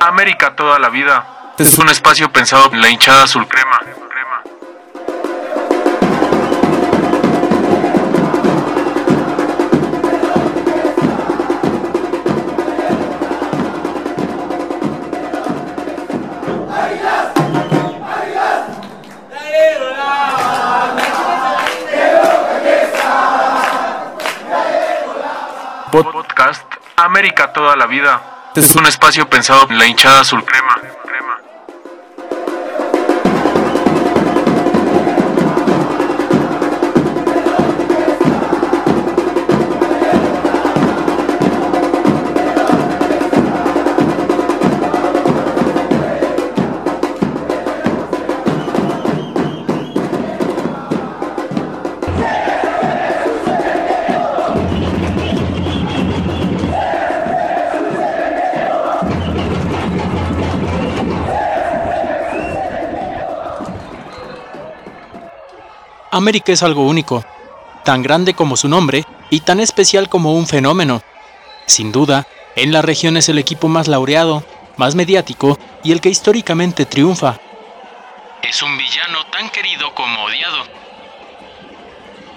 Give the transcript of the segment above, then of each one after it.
América toda la vida. Es un espacio pensado en la hinchada azul crema. Podcast América toda la vida. Es un espacio pensado en la hinchada azul. América es algo único, tan grande como su nombre y tan especial como un fenómeno. Sin duda, en la región es el equipo más laureado, más mediático y el que históricamente triunfa. Es un villano tan querido como odiado.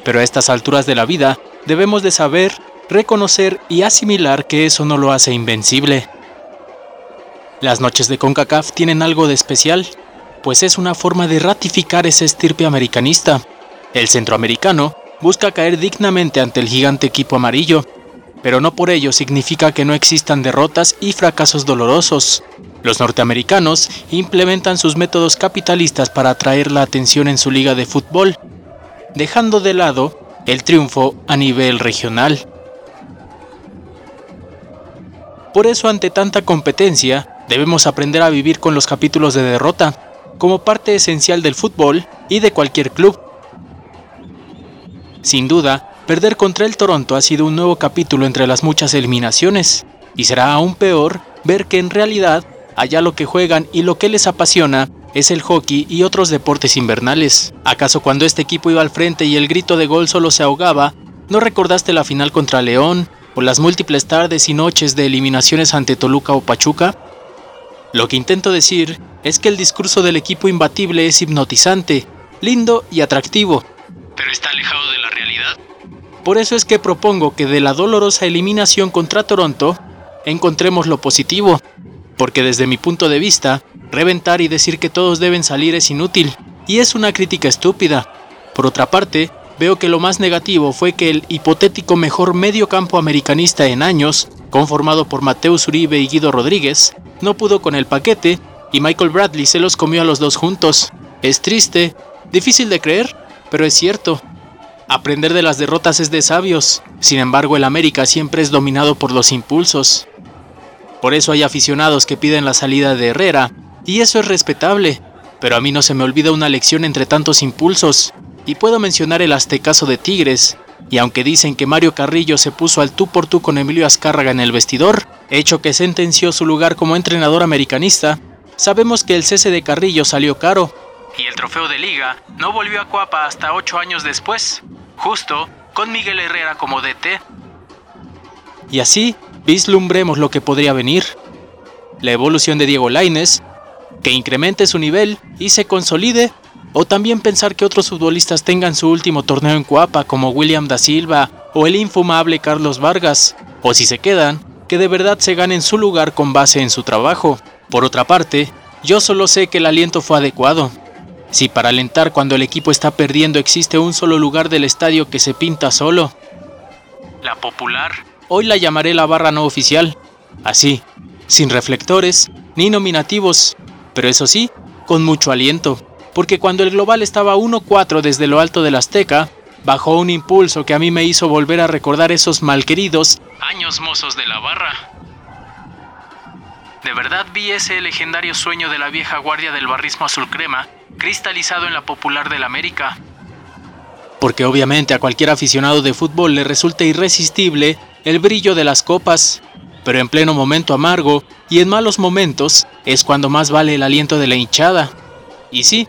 Pero a estas alturas de la vida debemos de saber, reconocer y asimilar que eso no lo hace invencible. Las noches de CONCACAF tienen algo de especial, pues es una forma de ratificar ese estirpe americanista el centroamericano busca caer dignamente ante el gigante equipo amarillo, pero no por ello significa que no existan derrotas y fracasos dolorosos. Los norteamericanos implementan sus métodos capitalistas para atraer la atención en su liga de fútbol, dejando de lado el triunfo a nivel regional. Por eso ante tanta competencia, debemos aprender a vivir con los capítulos de derrota, como parte esencial del fútbol y de cualquier club. Sin duda, perder contra el Toronto ha sido un nuevo capítulo entre las muchas eliminaciones, y será aún peor ver que en realidad allá lo que juegan y lo que les apasiona es el hockey y otros deportes invernales. ¿Acaso cuando este equipo iba al frente y el grito de gol solo se ahogaba, no recordaste la final contra León o las múltiples tardes y noches de eliminaciones ante Toluca o Pachuca? Lo que intento decir es que el discurso del equipo imbatible es hipnotizante, lindo y atractivo, pero está alejado de. Por eso es que propongo que de la dolorosa eliminación contra Toronto encontremos lo positivo, porque desde mi punto de vista, reventar y decir que todos deben salir es inútil, y es una crítica estúpida. Por otra parte, veo que lo más negativo fue que el hipotético mejor medio campo americanista en años, conformado por Mateus Uribe y Guido Rodríguez, no pudo con el paquete y Michael Bradley se los comió a los dos juntos. Es triste, difícil de creer, pero es cierto, aprender de las derrotas es de sabios, sin embargo el América siempre es dominado por los impulsos. Por eso hay aficionados que piden la salida de Herrera, y eso es respetable, pero a mí no se me olvida una lección entre tantos impulsos, y puedo mencionar el aztecaso de Tigres, y aunque dicen que Mario Carrillo se puso al tú por tú con Emilio Azcárraga en el vestidor, hecho que sentenció su lugar como entrenador americanista, sabemos que el cese de Carrillo salió caro, y el trofeo de liga no volvió a Cuapa hasta ocho años después, justo con Miguel Herrera como DT. Y así vislumbremos lo que podría venir. La evolución de Diego Laines, que incremente su nivel y se consolide, o también pensar que otros futbolistas tengan su último torneo en Cuapa como William da Silva o el infumable Carlos Vargas, o si se quedan, que de verdad se ganen su lugar con base en su trabajo. Por otra parte, yo solo sé que el aliento fue adecuado, si para alentar cuando el equipo está perdiendo existe un solo lugar del estadio que se pinta solo. La popular. Hoy la llamaré la barra no oficial. Así, sin reflectores ni nominativos, pero eso sí, con mucho aliento, porque cuando el global estaba 1-4 desde lo alto del Azteca, bajó un impulso que a mí me hizo volver a recordar esos malqueridos años mozos de la barra. De verdad vi ese legendario sueño de la vieja guardia del barrismo azul crema cristalizado en la popular del América. Porque obviamente a cualquier aficionado de fútbol le resulta irresistible el brillo de las copas, pero en pleno momento amargo y en malos momentos es cuando más vale el aliento de la hinchada. Y sí,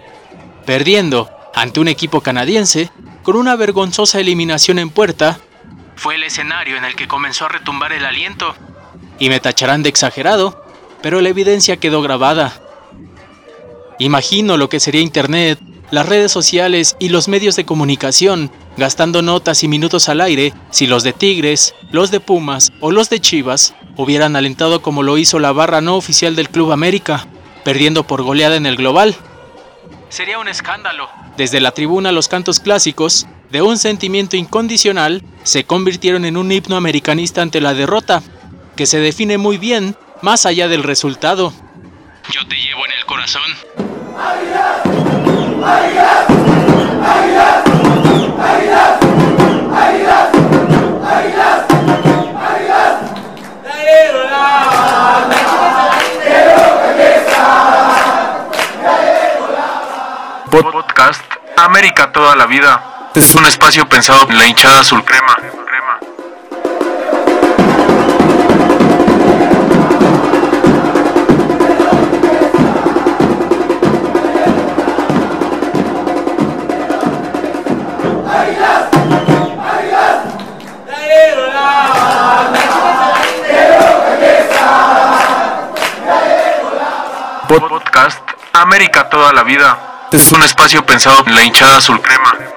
perdiendo ante un equipo canadiense, con una vergonzosa eliminación en puerta, fue el escenario en el que comenzó a retumbar el aliento. Y me tacharán de exagerado, pero la evidencia quedó grabada. Imagino lo que sería Internet, las redes sociales y los medios de comunicación, gastando notas y minutos al aire si los de Tigres, los de Pumas o los de Chivas hubieran alentado como lo hizo la barra no oficial del Club América, perdiendo por goleada en el global. Sería un escándalo. Desde la tribuna los cantos clásicos, de un sentimiento incondicional, se convirtieron en un himno americanista ante la derrota, que se define muy bien más allá del resultado. Yo te llevo en el corazón. Podcast América toda la vida. Es un espacio pensado en la hinchada azul crema. Podcast América toda la vida. Es un espacio pensado en la hinchada azul crema.